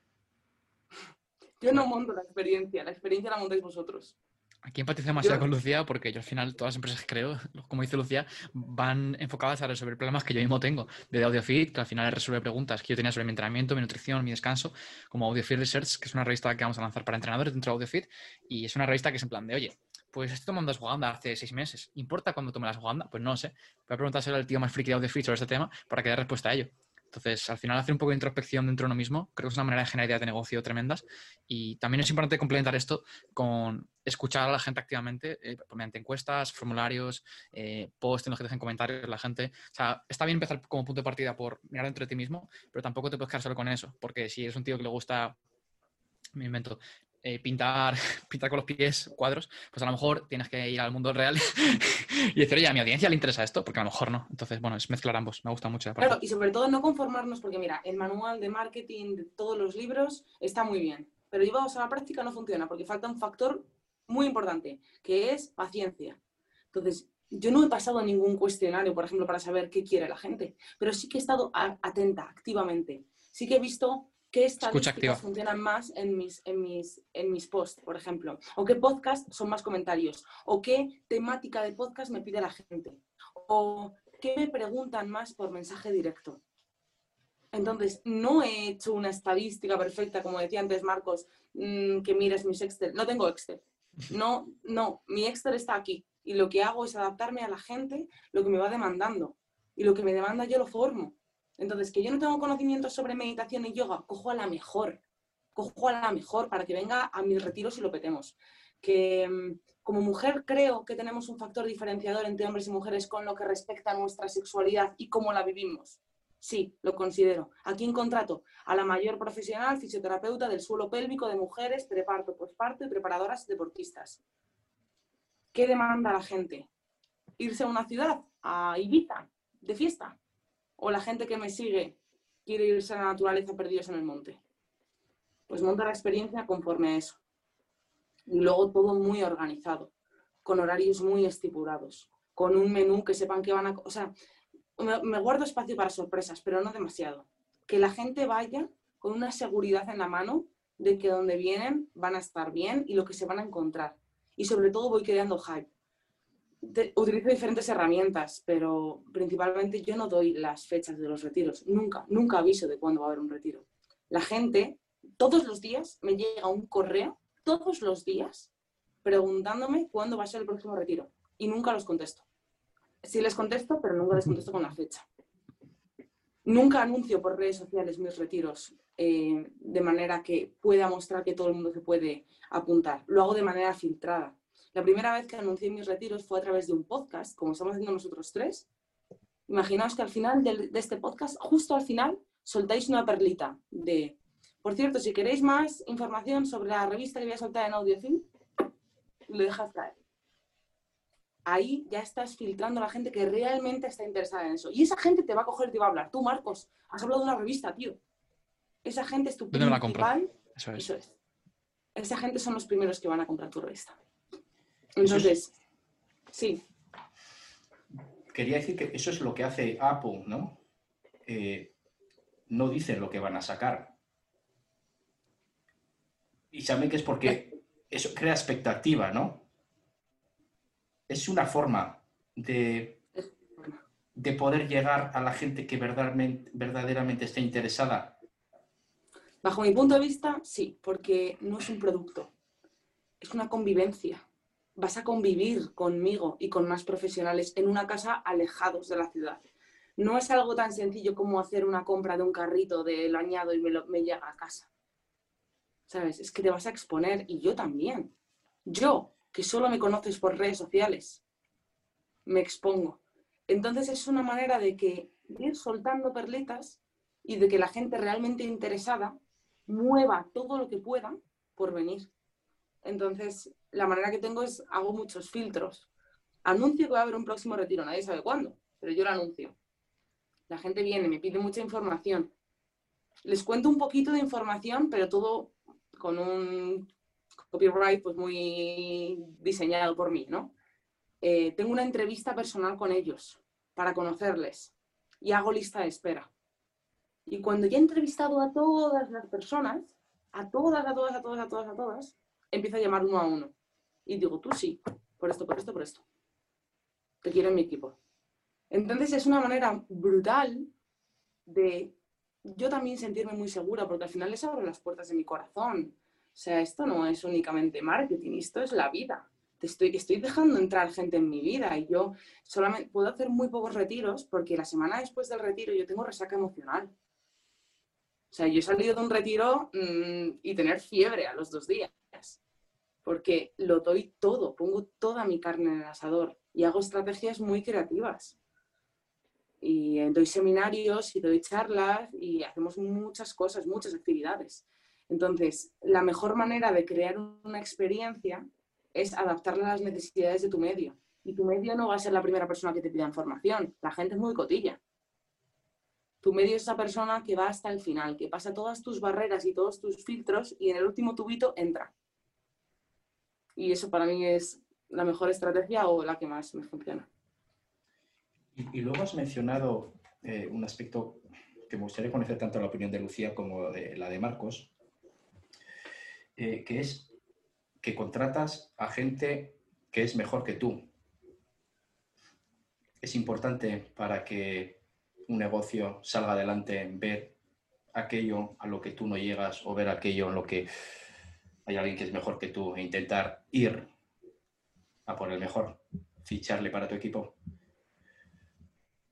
Yo no monto la experiencia, la experiencia la montáis vosotros. Aquí empatizo demasiado con Lucía porque yo al final todas las empresas que creo, como dice Lucía, van enfocadas a resolver problemas que yo mismo tengo. De AudioFit, que al final resuelve preguntas que yo tenía sobre mi entrenamiento, mi nutrición, mi descanso, como AudioFit Research, que es una revista que vamos a lanzar para entrenadores dentro de AudioFit. Y es una revista que es en plan de, oye, pues estoy tomando ashwagandha hace seis meses. ¿Importa cuándo tome la ashwagandha? Pues no sé. Voy a preguntárselo al tío más friki de AudioFit sobre este tema para que dé respuesta a ello. Entonces, al final, hacer un poco de introspección dentro de uno mismo creo que es una manera de generar ideas de negocio tremendas. Y también es importante complementar esto con escuchar a la gente activamente, eh, mediante encuestas, formularios, eh, posts en los que dejen comentarios la gente. O sea, está bien empezar como punto de partida por mirar dentro de ti mismo, pero tampoco te puedes quedar solo con eso, porque si eres un tío que le gusta me invento, eh, pintar, pintar con los pies cuadros, pues a lo mejor tienes que ir al mundo real y decir, oye, a mi audiencia le interesa esto, porque a lo mejor no. Entonces, bueno, es mezclar ambos, me gusta mucho. Claro, y sobre todo no conformarnos, porque mira, el manual de marketing de todos los libros está muy bien, pero llevados a la práctica no funciona, porque falta un factor muy importante, que es paciencia. Entonces, yo no he pasado ningún cuestionario, por ejemplo, para saber qué quiere la gente, pero sí que he estado atenta, activamente. Sí que he visto qué estadísticas funcionan más en mis, en, mis, en mis posts, por ejemplo, o qué podcast son más comentarios, o qué temática de podcast me pide la gente, o qué me preguntan más por mensaje directo. Entonces, no he hecho una estadística perfecta, como decía antes Marcos, mm, que mires mis Excel. No tengo Excel. No, no, mi Excel está aquí. y lo que hago es adaptarme a la gente lo que me va demandando. Y lo que me demanda yo lo formo. Entonces, que yo no tengo conocimientos sobre meditación y yoga, cojo a la mejor. Cojo a la mejor para que venga a mis retiros y lo petemos. Que mm, como mujer creo que tenemos un factor diferenciador entre hombres y mujeres con lo que respecta a nuestra sexualidad y cómo la vivimos. Sí, lo considero. Aquí en contrato a la mayor profesional fisioterapeuta del suelo pélvico de mujeres, preparto, posparto y preparadoras deportistas. ¿Qué demanda la gente? ¿Irse a una ciudad, a Ibiza, de fiesta? ¿O la gente que me sigue quiere irse a la naturaleza perdidos en el monte? Pues monta la experiencia conforme a eso. Y luego todo muy organizado, con horarios muy estipulados, con un menú que sepan que van a... O sea, me, me guardo espacio para sorpresas, pero no demasiado. Que la gente vaya con una seguridad en la mano de que donde vienen van a estar bien y lo que se van a encontrar y sobre todo voy creando hype. Utilizo diferentes herramientas, pero principalmente yo no doy las fechas de los retiros. Nunca, nunca aviso de cuándo va a haber un retiro. La gente, todos los días, me llega un correo, todos los días, preguntándome cuándo va a ser el próximo retiro. Y nunca los contesto. Sí les contesto, pero nunca les contesto con la fecha. Nunca anuncio por redes sociales mis retiros eh, de manera que pueda mostrar que todo el mundo se puede apuntar. Lo hago de manera filtrada. La primera vez que anuncié mis retiros fue a través de un podcast, como estamos haciendo nosotros tres. Imaginaos que al final de, este podcast, justo al final, soltáis una perlita de, por cierto, si queréis más información sobre la revista que voy a soltar en Audiofilm, lo dejas caer. Ahí ya estás filtrando a la gente que realmente está interesada en eso. Y esa gente te va a coger y te va a hablar. Tú, Marcos, has hablado de una revista, tío. Esa gente es tu principal. Eso es. Eso es. Esa gente son los primeros que van a comprar tu revista. Entonces, sí. Quería decir que eso es lo que hace Apple, ¿no? Eh, no dicen lo que van a sacar. Y saben que es porque eso crea expectativa, ¿no? Es una forma de, de poder llegar a la gente que verdaderamente, verdaderamente está interesada Bajo mi punto de vista, sí, porque no es un producto, es una convivencia. Vas a convivir conmigo y con más profesionales en una casa alejados de la ciudad. No es algo tan sencillo como hacer una compra de un carrito de lo añado y me, me llega a casa. ¿Sabes? Es que te vas a exponer y yo también. Yo, que solo me conoces por redes sociales, me expongo. Entonces es una manera de que ir soltando perlitas y de que la gente realmente interesada mueva todo lo que pueda por venir. Entonces, la manera que tengo es, hago muchos filtros. Anuncio que va a haber un próximo retiro, nadie sabe cuándo, pero yo lo anuncio. La gente viene, me pide mucha información. Les cuento un poquito de información, pero todo con un copyright pues muy diseñado por mí, ¿no? Eh, tengo una entrevista personal con ellos para conocerles y hago lista de espera. Y cuando ya he entrevistado a todas las personas, a todas, a todas, a todas, a todas, a todas, empiezo a llamar uno a uno. Y digo, tú sí, por esto, por esto, por esto. Te quiero en mi equipo. Entonces es una manera brutal de yo también sentirme muy segura, porque al final les abro las puertas de mi corazón. O sea, esto no es únicamente marketing, esto es la vida. Estoy, estoy dejando entrar gente en mi vida y yo solamente puedo hacer muy pocos retiros porque la semana después del retiro yo tengo resaca emocional. O sea, yo he salido de un retiro mm, y tener fiebre a los dos días, porque lo doy todo, pongo toda mi carne en el asador y hago estrategias muy creativas. Y doy seminarios y doy charlas y hacemos muchas cosas, muchas actividades. Entonces, la mejor manera de crear una experiencia es adaptarla a las necesidades de tu medio. Y tu medio no va a ser la primera persona que te pida información. La gente es muy cotilla. Tu medio es esa persona que va hasta el final, que pasa todas tus barreras y todos tus filtros y en el último tubito entra. Y eso para mí es la mejor estrategia o la que más me funciona. Y, luego has mencionado eh, un aspecto que me gustaría conocer tanto la opinión de Lucía como la de Marcos, eh, que es que contratas a gente que es mejor que tú. Es importante para que un negocio salga adelante, ver aquello a lo que tú no llegas o ver aquello en lo que hay alguien que es mejor que tú e intentar ir a por el mejor. ficharle para tu equipo?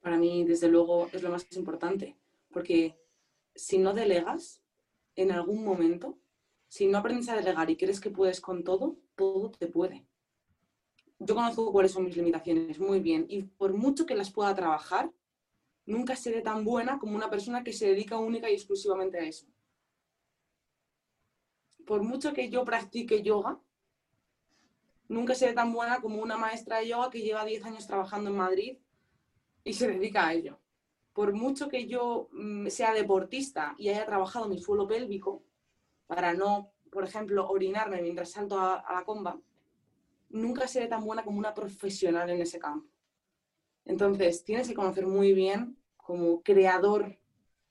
Para mí, desde luego, es lo más importante, porque si no delegas en algún momento, si no aprendes a delegar y crees que puedes con todo, todo te puede. Yo conozco cuáles son mis limitaciones muy bien y por mucho que las pueda trabajar, nunca seré tan buena como una persona que se dedica única y exclusivamente a eso. Por mucho que yo practique yoga, nunca seré tan buena como una maestra de yoga que lleva 10 años trabajando en Madrid y se dedica a ello. Por mucho que yo mm, sea deportista y haya trabajado mi suelo pélvico, para no, por ejemplo, orinarme mientras salto a, la comba, nunca seré tan buena como una profesional en ese campo. Entonces, tienes que conocer muy bien, como creador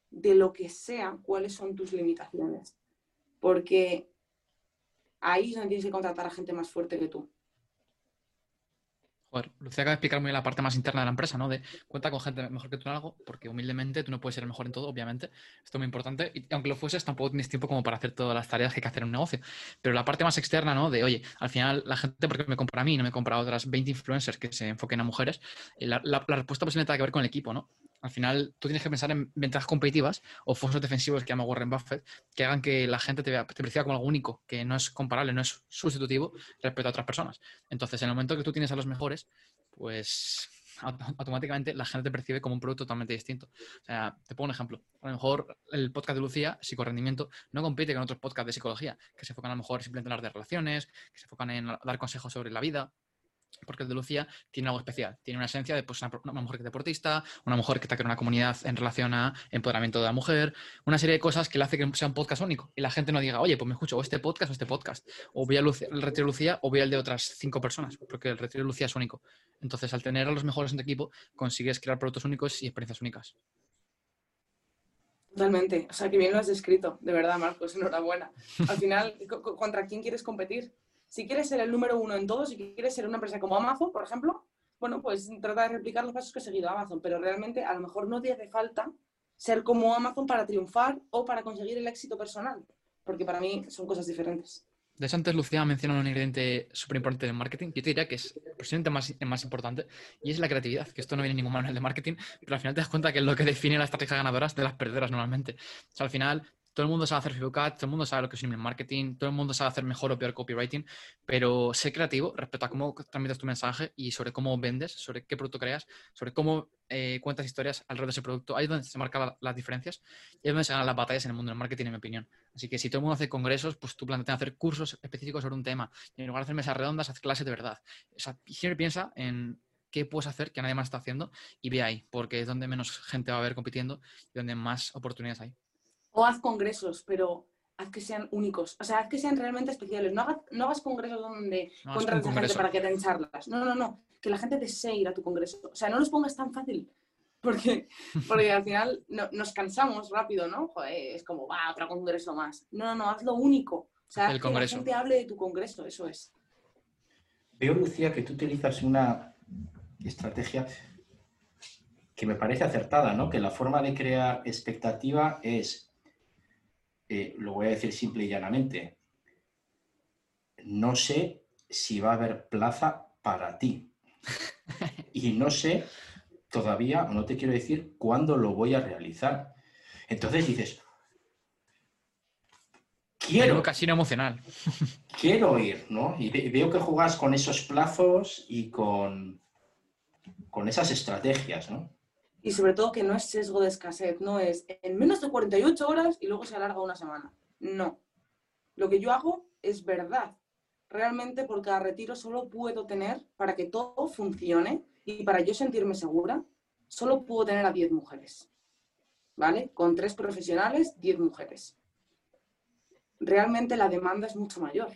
de lo que sea, cuáles son tus limitaciones. Porque ahí es donde tienes que contratar a gente más fuerte que tú. Joder, Lucía acaba de explicar muy bien la parte más interna de la empresa, ¿no? De cuenta con gente mejor que tú en algo, porque humildemente tú no puedes ser el mejor en todo, obviamente. Esto es muy importante. Y aunque lo fueses, tampoco tienes tiempo como para hacer todas las tareas que hay que hacer en un negocio. Pero la parte más externa, ¿no? De, oye, al final la gente, porque me compra a mí no me compra a otras 20 influencers que se enfoquen a mujeres, la, la, respuesta posiblemente tiene que ver con el equipo, ¿no? Al final, tú tienes que pensar en ventajas competitivas o fosos defensivos que llama Warren Buffett, que hagan que la gente te, vea, te perciba como algo único, que no es comparable, no es sustitutivo respecto a otras personas. Entonces, en el momento que tú tienes a los mejores, pues automáticamente la gente te percibe como un producto totalmente distinto. O sea, te pongo un ejemplo. A lo mejor el podcast de Lucía, Psicorrendimiento, no compite con otros podcasts de psicología, que se enfocan a lo mejor simplemente en hablar de relaciones, que se enfocan en dar consejos sobre la vida porque el de Lucía tiene algo especial. Tiene una esencia de pues, una, mujer deportista, una mujer que está creando una comunidad en relación a empoderamiento de la mujer, una serie de cosas que le hace que sea un podcast único. Y la gente no diga, oye, pues me escucho o este podcast o este podcast. O voy al retiro de Lucía o voy al de otras cinco personas, porque el retiro de Lucía es único. Entonces, al tener a los mejores en tu equipo, consigues crear productos únicos y experiencias únicas. Totalmente. O sea, que bien lo has descrito. De verdad, Marcos, enhorabuena. Al final, ¿contra quién quieres competir? Si quieres ser el número uno en todo, si quieres ser una empresa como Amazon, por ejemplo, bueno, pues trata de replicar los pasos que ha seguido Amazon, pero realmente a lo mejor no te hace falta ser como Amazon para triunfar o para conseguir el éxito personal, porque para mí son cosas diferentes. De hecho, antes Lucía ha mencionado un ingrediente súper importante del marketing. Yo te diría que es posiblemente más, más importante y es la creatividad, que esto no viene en ningún manual de marketing, pero al final te das cuenta que es lo que define las estrategias ganadoras de las perdedoras normalmente. O sea, al final todo el mundo sabe hacer Facebook Ads, todo el mundo sabe lo que es email marketing, todo el mundo sabe hacer mejor o peor copywriting, pero sé creativo respecto a cómo transmites tu mensaje y sobre cómo vendes, sobre qué producto creas, sobre cómo eh, cuentas historias alrededor de ese producto. Ahí es donde se marcan las diferencias y es donde se ganan las batallas en el mundo del marketing, en mi opinión. Así que si todo el mundo hace congresos, pues tú planteas hacer cursos específicos sobre un tema. Y en lugar de hacer mesas redondas, haz clases de verdad. O sea, siempre piensa en qué puedes hacer que nadie más está haciendo y ve ahí, porque es donde menos gente va a haber compitiendo y donde más oportunidades hay. O haz congresos, pero haz que sean únicos. O sea, haz que sean realmente especiales. No hagas, no hagas congresos donde no, contratas gente para que den charlas. No, no, no. Que la gente desee ir a tu congreso. O sea, no los pongas tan fácil. Porque, porque al final nos cansamos rápido, ¿no? Joder, es como, va, otro congreso más. No, no, no, hazlo único. O sea, que la gente hable de tu congreso, eso es. Veo, Lucía, que tú utilizas una estrategia que me parece acertada, ¿no? Que la forma de crear expectativa es eh, lo voy a decir simple y llanamente, no sé si va a haber plaza para ti. Y no sé todavía, no te quiero decir cuándo lo voy a realizar. Entonces dices, quiero. Un casino emocional. Quiero ir, ¿no? Y veo que jugas con esos plazos y con, con esas estrategias, ¿no? Y sobre todo que no es sesgo de escasez, no es en menos de 48 horas y luego se alarga una semana. No. Lo que yo hago es verdad. Realmente por cada retiro solo puedo tener, para que todo funcione y para yo sentirme segura, solo puedo tener a 10 mujeres. ¿Vale? Con tres profesionales, 10 mujeres. Realmente la demanda es mucho mayor.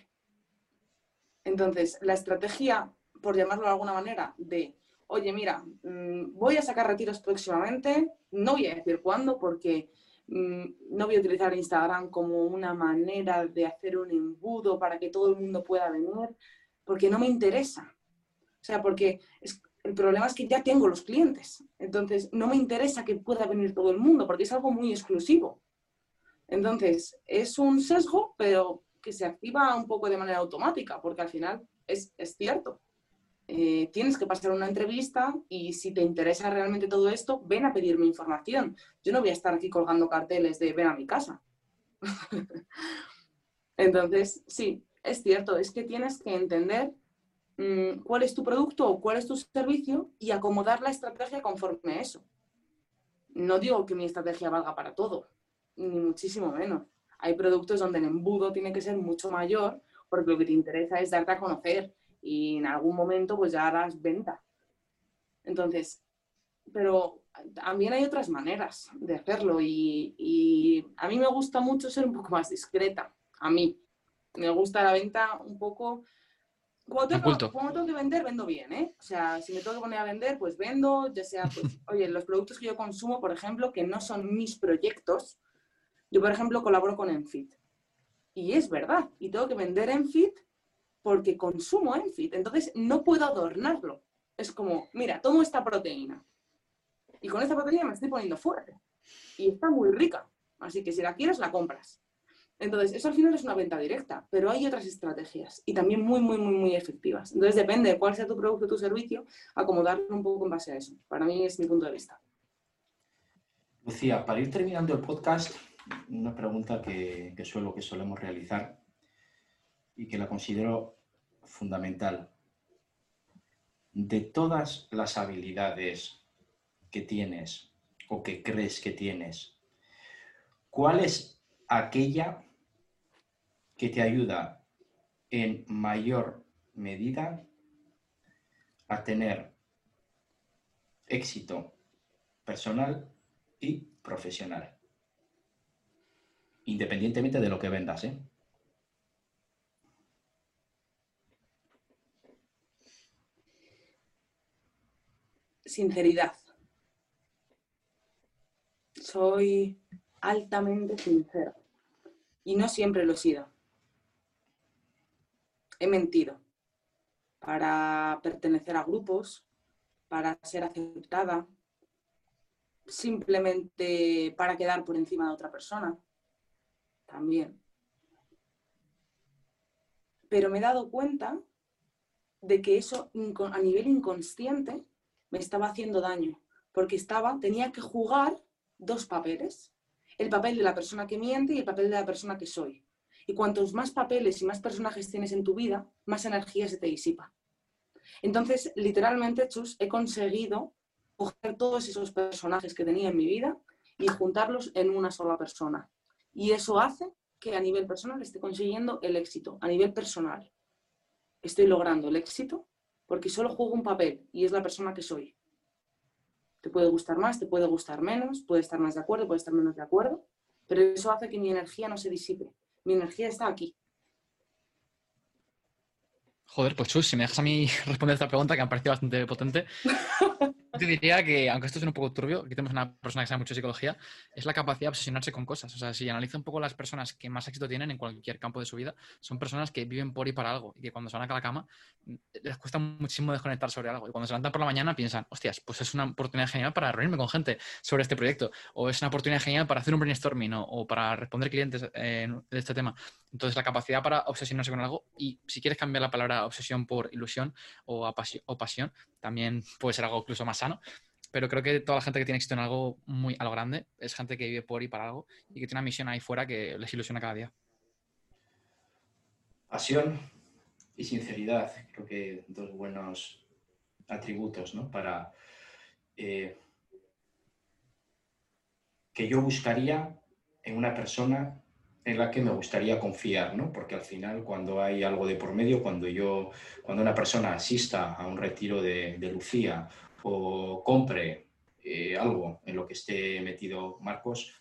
Entonces, la estrategia, por llamarlo de alguna manera, de oye, mira, mm, voy a sacar retiros próximamente, no voy a decir cuándo porque mm, no voy a utilizar Instagram como una manera de hacer un embudo para que todo el mundo pueda venir, porque no me interesa. O sea, porque el problema es que ya tengo los clientes, entonces no me interesa que pueda venir todo el mundo porque es algo muy exclusivo. Entonces, es un sesgo, pero que se activa un poco de manera automática, porque al final es, es cierto. Eh, tienes que pasar una entrevista y si te interesa realmente todo esto, ven a pedirme información. Yo no voy a estar aquí colgando carteles de ven a mi casa. Entonces, sí, es cierto, es que tienes que entender mm, cuál es tu producto o cuál es tu servicio y acomodar la estrategia conforme a eso. No digo que mi estrategia valga para todo, ni muchísimo menos. Hay productos donde el embudo tiene que ser mucho mayor porque lo que te interesa es darte a conocer y en algún momento pues ya harás venta. Entonces, pero también hay otras maneras de hacerlo y, a mí me gusta mucho ser un poco más discreta. A mí me gusta la venta un poco... Cuando tengo, que vender, vendo bien, ¿eh? O sea, si me tengo que poner a vender, pues vendo, ya sea, pues, oye, los productos que yo consumo, por ejemplo, que no son mis proyectos. Yo, por ejemplo, colaboro con Enfit. Y es verdad, y tengo que vender Enfit porque consumo Enfit. Entonces, no puedo adornarlo. Es como, mira, tomo esta proteína y con esta proteína me estoy poniendo fuerte. Y está muy rica. Así que si la quieres, la compras. Entonces, eso al final es una venta directa, pero hay otras estrategias y también muy, muy, muy, muy efectivas. Entonces, depende de cuál sea tu producto o tu servicio, acomodarlo un poco en base a eso. Para mí es mi punto de vista. Lucía, para ir terminando el podcast, una pregunta que, que, suelo, que solemos realizar y que la considero fundamental. De todas las habilidades que tienes o que crees que tienes, ¿cuál es aquella que te ayuda en mayor medida a tener éxito personal y profesional? Independientemente de lo que vendas, ¿eh? Sinceridad soy altamente sincera y no siempre lo he sido. He mentido para pertenecer a grupos, para ser aceptada, simplemente para quedar por encima de otra persona, también. Pero me he dado cuenta de que eso a nivel inconsciente me estaba haciendo daño, porque estaba, tenía que jugar dos papeles, el papel de la persona que miente y el papel de la persona que soy. Y cuantos más papeles y más personajes tienes en tu vida, más energía se te disipa. Entonces, literalmente, Chus, he conseguido coger todos esos personajes que tenía en mi vida y juntarlos en una sola persona. Y eso hace que a nivel personal esté consiguiendo el éxito, a nivel personal. Estoy logrando el éxito porque solo juego un papel y es la persona que soy. Te puede gustar más, te puede gustar menos, puede estar más de acuerdo, puede estar menos de acuerdo, pero eso hace que mi energía no se disipe. Mi energía está aquí. Joder, pues Chus, si me dejas a mí responder esta pregunta que me ha parecido bastante potente, te diría que, aunque esto es un poco turbio, aquí tenemos una persona que sabe mucho de psicología, es la capacidad de obsesionarse con cosas. O sea, si analiza un poco las personas que más éxito tienen en cualquier campo de su vida, son personas que viven por y para algo y que cuando se van a la cama mm, les cuesta muchísimo desconectar sobre algo. Y cuando se levantan por la mañana piensan, hostias, pues es una oportunidad genial para reunirme con gente sobre este proyecto, o es una oportunidad genial para hacer un brainstorming o para responder clientes de este tema. Entonces, la capacidad para obsesionarse con algo, y si quieres cambiar la palabra obsesión por ilusión o, o pasión, también puede ser algo incluso más sano, pero creo que toda la gente que tiene éxito en algo muy a lo grande es gente que vive por y para algo y que tiene una misión ahí fuera que les ilusiona cada día. Pasión y sinceridad, creo que dos buenos atributos ¿no? para eh, que yo buscaría en una persona en la que me gustaría confiar, ¿no? Porque al final cuando hay algo de por medio, cuando yo, cuando una persona asista a un retiro de, Lucía o compre eh, algo en lo que esté metido Marcos,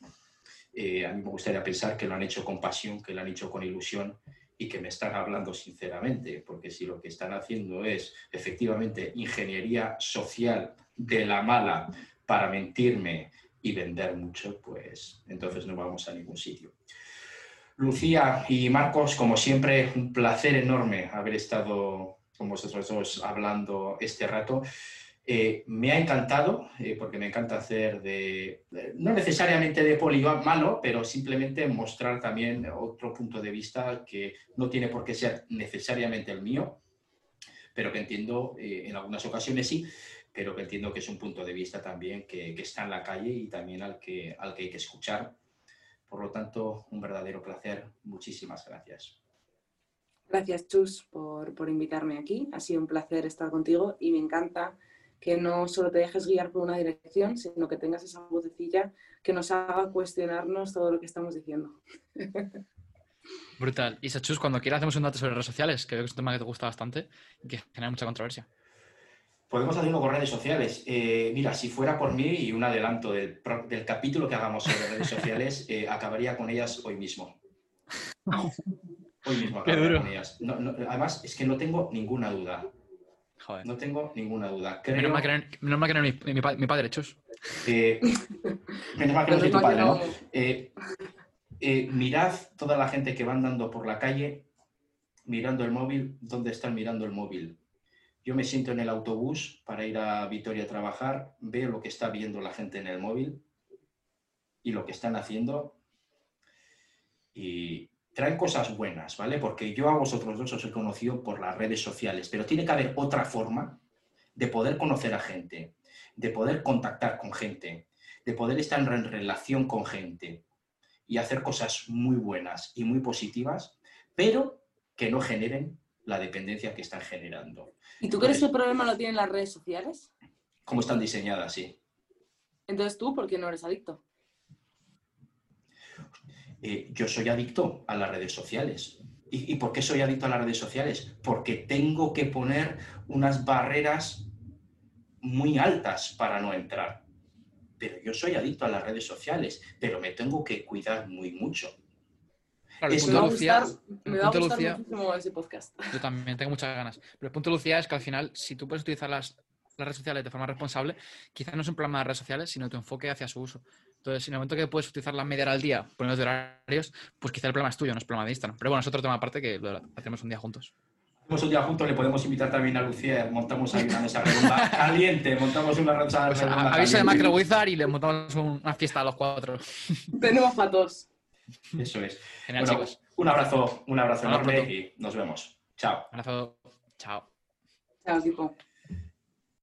eh, a mí me gustaría pensar que lo han hecho con pasión, que lo han hecho con ilusión y que me están hablando sinceramente, porque si lo que están haciendo es efectivamente ingeniería social de la mala para mentirme y vender mucho, pues entonces no vamos a ningún sitio. Lucía y Marcos, como siempre, un placer enorme haber estado con vosotros dos hablando este rato. Eh, me ha encantado, eh, porque me encanta hacer de, no necesariamente de poli malo, pero simplemente mostrar también otro punto de vista que no tiene por qué ser necesariamente el mío, pero que entiendo, eh, en algunas ocasiones sí, pero que entiendo que es un punto de vista también que, que, está en la calle y también al que, al que hay que escuchar. Por lo tanto, un verdadero placer. Muchísimas gracias. Gracias, Chus, por, por invitarme aquí. Ha sido un placer estar contigo y me encanta que no solo te dejes guiar por una dirección, sino que tengas esa vocecilla que nos haga cuestionarnos todo lo que estamos diciendo. Brutal. Y Sachus, cuando quieras hacemos un dato sobre redes sociales, que veo que es un tema que te gusta bastante y que genera mucha controversia. Podemos hacerlo con redes sociales. Eh, mira, si fuera por mí y un adelanto del, del capítulo que hagamos sobre redes sociales, eh, acabaría con ellas hoy mismo. Hoy mismo acabaría con ellas. No, no, además, es que no tengo ninguna duda. Joder. No tengo ninguna duda. Creo... Menos mal que no, no mi, mi, mi, padre, Chus. Eh, menos mal que no soy tu padre, ¿no? Eh, mirad toda la gente que va andando por la calle mirando el móvil, ¿dónde están mirando el móvil? Yo me siento en el autobús para ir a Vitoria a trabajar, veo lo que está viendo la gente en el móvil y lo que están haciendo y traen cosas buenas, ¿vale? Porque yo a vosotros dos os he conocido por las redes sociales, pero tiene que haber otra forma de poder conocer a gente, de poder contactar con gente, de poder estar en relación con gente y hacer cosas muy buenas y muy positivas, pero que no generen la dependencia que están generando. ¿Y tú crees que el problema lo tienen las redes sociales? ¿Cómo están diseñadas? Sí. Entonces tú, ¿por qué no eres adicto? Eh, yo soy adicto a las redes sociales. ¿Y, ¿Y por qué soy adicto a las redes sociales? Porque tengo que poner unas barreras muy altas para no entrar. Pero yo soy adicto a las redes sociales, pero me tengo que cuidar muy mucho. Claro, me va a gustar, me va a gustar Lucía, muchísimo ese podcast. Yo también tengo muchas ganas. Pero el punto de Lucía es que al final, si tú puedes utilizar las, las redes sociales de forma responsable, quizás no es un problema de redes sociales, sino tu enfoque hacia su uso. Entonces, en el momento que puedes utilizar la media hora al día, poniendo horarios, pues quizá el problema es tuyo, no es problema de Instagram. Pero bueno, es otro tema aparte que lo hacemos un día juntos. Hacemos un día juntos, le podemos invitar también a Lucía, montamos ahí una mesa redonda caliente, montamos una mesa pues redonda Avisa de Macro Wizard y le montamos una fiesta a los cuatro. Tenemos patos. Eso es. Genial, bueno, chicos. Un abrazo, un abrazo enorme y nos vemos. Chao. Un abrazo. Chao. Chao, equipo.